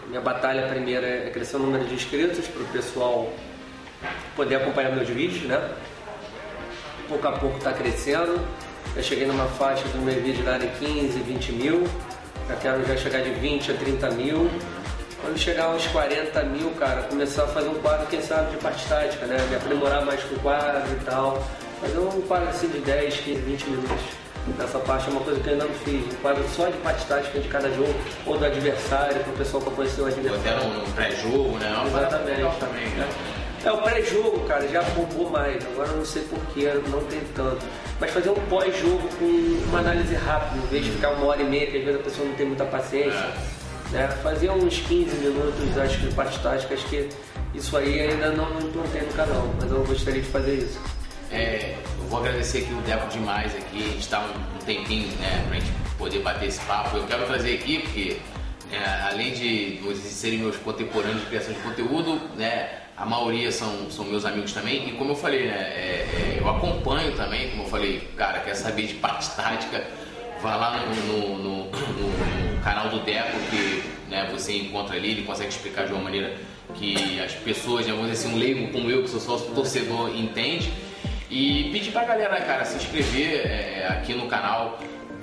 [SPEAKER 2] Minha batalha primeira é crescer o número de inscritos para o pessoal poder acompanhar meus vídeos, né? Pouco a pouco está crescendo. Eu cheguei numa faixa do meu vídeo darem 15, 20 mil. Já quero já chegar de 20 a 30 mil. Quando chegar aos 40 mil, cara, começar a fazer um quadro, quem sabe, de parte tática, né? Me aprimorar mais com o quadro e tal. Fazer um quadro assim de 10, 15, 20 minutos. Essa parte é uma coisa que eu ainda não fiz. Um quadro só de parte tática de cada jogo, ou do adversário, para o pessoal conhecer o adversário.
[SPEAKER 1] Ou até no pré-jogo, né?
[SPEAKER 2] Exatamente. Também, né? É, o pré-jogo, cara, já bombou mais. Agora eu não sei porquê, não tem tanto. Mas fazer um pós-jogo com uma análise rápida, em vez de ficar uma hora e meia, que às vezes a pessoa não tem muita paciência. Né? Fazer uns 15 minutos, acho que de parte tática, acho que isso aí ainda não implantei no canal, mas eu gostaria de fazer isso.
[SPEAKER 1] É, eu vou agradecer aqui o Deco demais aqui, a gente um, um tempinho né, pra gente poder bater esse papo. Eu quero trazer aqui porque é, além de vocês serem meus contemporâneos de criação de conteúdo, né, a maioria são, são meus amigos também, e como eu falei, né, é, é, eu acompanho também, como eu falei, cara, quer saber de parte tática, Vai lá no, no, no, no, canal do Deco que né, você encontra ali, ele consegue explicar de uma maneira que as pessoas, né, vamos dizer assim, um leigo como eu, que sou só torcedor, entende. E pedir pra galera, cara, se inscrever é, aqui no canal.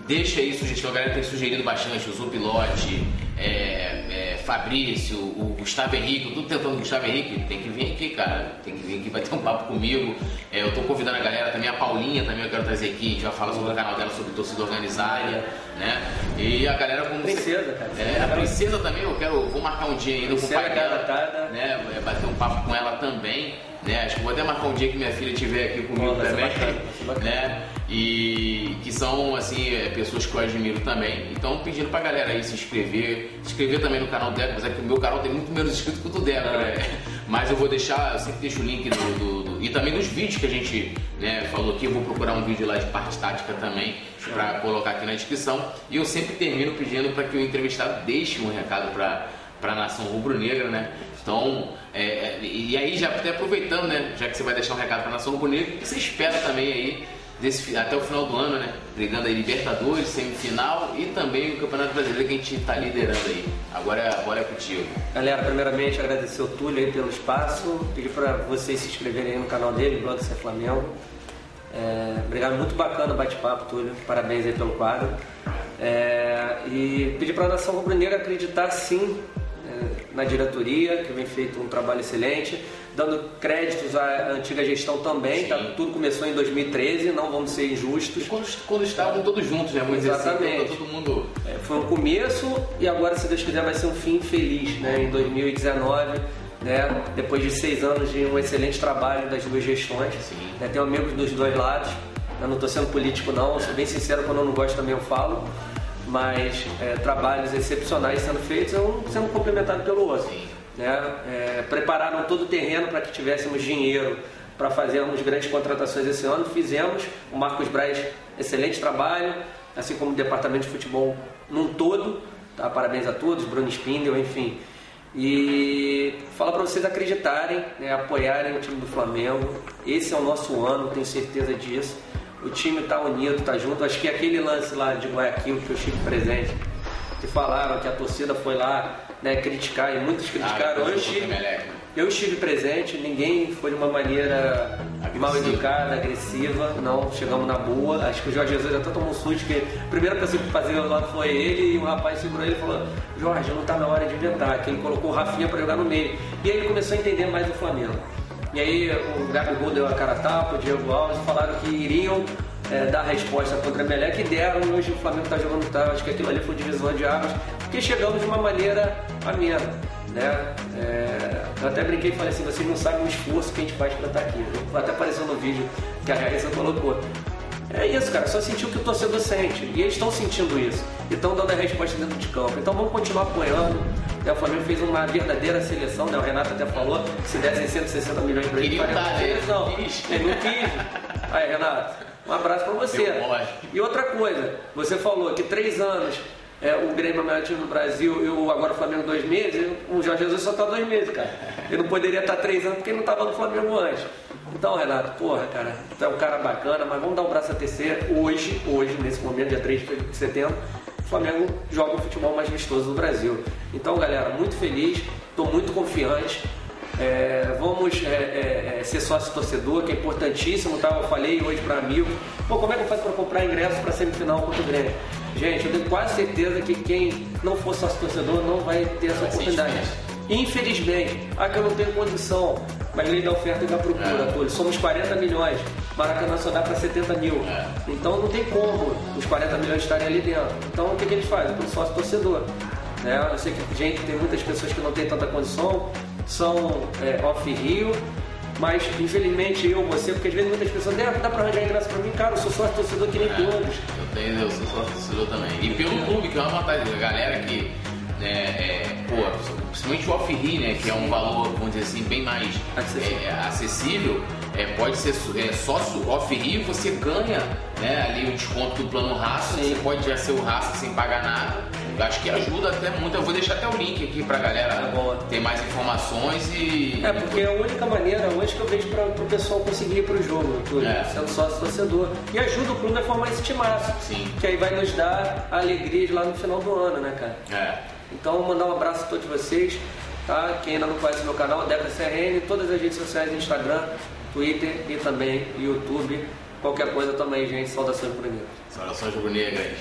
[SPEAKER 1] Deixa aí sugestão, a galera tem sugerido bastante, o Zupilote, é, é, Fabrício, o Gustavo Henrique, eu tô tentando o Gustavo Henrique, tem que vir aqui, cara, tem que vir aqui, vai ter um papo comigo. É, eu tô convidando a galera também, a Paulinha também eu quero trazer aqui, a gente vai falar sobre o canal dela, sobre torcida organizada, né? E a galera como.
[SPEAKER 2] Princesa, cara.
[SPEAKER 1] É, a princesa também, eu quero, vou marcar um dia ainda com o pai dela, né? Bater um papo com ela também. Né? Acho que vou até marcar um dia que minha filha estiver aqui comigo também. Bacana, né? E que são assim, é, pessoas que eu admiro também. Então pedindo pra galera aí se inscrever, se inscrever também no canal Deco, apesar que o meu canal tem muito menos inscritos que o do Deco, né? Mas eu vou deixar, eu sempre deixo o link do, do, do, e também dos vídeos que a gente né, falou aqui. Eu vou procurar um vídeo lá de parte tática também para colocar aqui na descrição. E eu sempre termino pedindo para que o entrevistado deixe um recado para para a nação rubro-negra, né? Então, é, é, e aí já até aproveitando, né? Já que você vai deixar um recado para a nação rubro-negra, o que você espera também aí desse, até o final do ano, né? Brigando aí Libertadores, semifinal e também o Campeonato Brasileiro que a gente está liderando aí. Agora, agora é contigo.
[SPEAKER 2] Galera, primeiramente agradecer o Túlio aí pelo espaço, pedir para vocês se inscreverem aí no canal dele, Blog Ser Flamengo. É, obrigado, muito bacana o bate-papo, Túlio. Parabéns aí pelo quadro. É, e pedir para a nação rubro-negra acreditar sim na diretoria, que vem feito um trabalho excelente, dando créditos à antiga gestão também, tá, tudo começou em 2013, não vamos ser injustos.
[SPEAKER 1] Quando, quando estavam todos juntos, né?
[SPEAKER 2] Vamos assim, Exatamente. Assim, todo mundo... É, foi um começo e agora, se Deus quiser, vai ser um fim feliz, né? Em 2019, né? depois de seis anos de um excelente trabalho das duas gestões. Né? Tenho amigos dos dois lados, eu não estou sendo político não, sou bem sincero, quando eu não gosto também eu falo mas é, trabalhos excepcionais sendo feitos, um sendo complementado pelo outro. Né? É, prepararam todo o terreno para que tivéssemos dinheiro para fazermos grandes contratações esse ano. Fizemos, o Marcos Braz, excelente trabalho, assim como o departamento de futebol num todo. Tá? Parabéns a todos, Bruno Spindel, enfim. E fala para vocês acreditarem, né? apoiarem o time do Flamengo. Esse é o nosso ano, tenho certeza disso o time está unido, está junto. Acho que aquele lance lá de Guayaquil que eu estive presente, que falaram que a torcida foi lá né, criticar, e muitos criticaram. Ah, eu, estive, eu estive presente, ninguém foi de uma maneira agressiva. mal educada, agressiva, não, chegamos na boa. Acho que o Jorge Jesus até tomou um susto, que a primeira pessoa que fazia lá foi ele, e o rapaz segurou ele e falou: Jorge, não está na hora de inventar, que ele colocou o Rafinha para jogar no meio. E aí ele começou a entender mais o Flamengo. E aí o Gabigol deu a cara a tapa, o Diego Alves falaram que iriam é, dar resposta contra a Melec e deram, hoje o Flamengo está jogando, tá, acho que aquilo ali foi divisão de águas, porque chegamos de uma maneira amena. Né? É, eu até brinquei e falei assim, vocês não sabem o esforço que a gente faz para estar tá aqui. Até apareceu no vídeo que a Raíssa colocou. É isso, cara, só sentiu o que o torcedor sente. E eles estão sentindo isso. E estão dando a resposta dentro de campo. Então vamos continuar apoiando. O Flamengo fez uma verdadeira seleção, né? O Renato até falou que se dessem 160 milhões para ele,
[SPEAKER 1] faria uma
[SPEAKER 2] seleção. Ele não quis. Aí, Renato, um abraço para você. E outra coisa, você falou que três anos é, o Grêmio é o melhor time do Brasil e o, agora o Flamengo dois meses, o Jorge Jesus só está dois meses, cara. Ele não poderia estar tá três anos porque ele não estava no Flamengo antes. Então, Renato, porra, cara, tu é um cara bacana, mas vamos dar um braço a terceiro hoje, hoje, nesse momento, dia 3 de setembro, o Flamengo joga o futebol mais vistoso do Brasil. Então, galera, muito feliz, estou muito confiante. É, vamos é, é, é, ser sócio torcedor, que é importantíssimo, tá? Eu falei hoje para amigo, pô, como é que eu faço para comprar ingresso para semifinal contra o Grêmio? Gente, eu tenho quase certeza que quem não for sócio torcedor não vai ter essa oportunidade. Infelizmente, aqui eu não tenho condição, mas lei da oferta e da procura, é. Túlio. Somos 40 milhões, Maracanã só dá para 70 mil. É. Então não tem como os 40 milhões estarem ali dentro. Então o que, que eles fazem? Para o sócio torcedor. Né? Eu sei que gente, tem muitas pessoas que não têm tanta condição, são é, off-rio, mas infelizmente eu, você, porque às vezes muitas pessoas dá, dá pra arranjar ingresso pra mim, cara, eu sou sócio torcedor que nem é, todos.
[SPEAKER 1] Eu tenho, eu sou sócio torcedor também. E pelo clube, que é uma vantagem, a galera que né, é, pô, principalmente o off-ri, né, que é um valor, vamos dizer assim, bem mais acessível, é, acessível é, pode ser é, sócio off-ri, você ganha né, ali o desconto do plano raça, você pode já ser o raça sem pagar nada. Eu acho que ajuda até muito. Eu vou deixar até o link aqui pra galera é ter mais informações e.
[SPEAKER 2] É, porque é a única maneira hoje que eu vejo para o pessoal conseguir ir pro jogo, tudo, é. sendo sócio torcedor. E ajuda o clube a formar esse timaço. Sim. Que aí vai nos dar alegrias lá no final do ano, né, cara? É. Então, mandar um abraço a todos vocês. Tá? Quem ainda não conhece meu canal, Débora CRN, todas as redes sociais, Instagram, Twitter e também YouTube. Qualquer coisa também, gente. Saudações rubro-negras.
[SPEAKER 1] Saudações rubro-negras.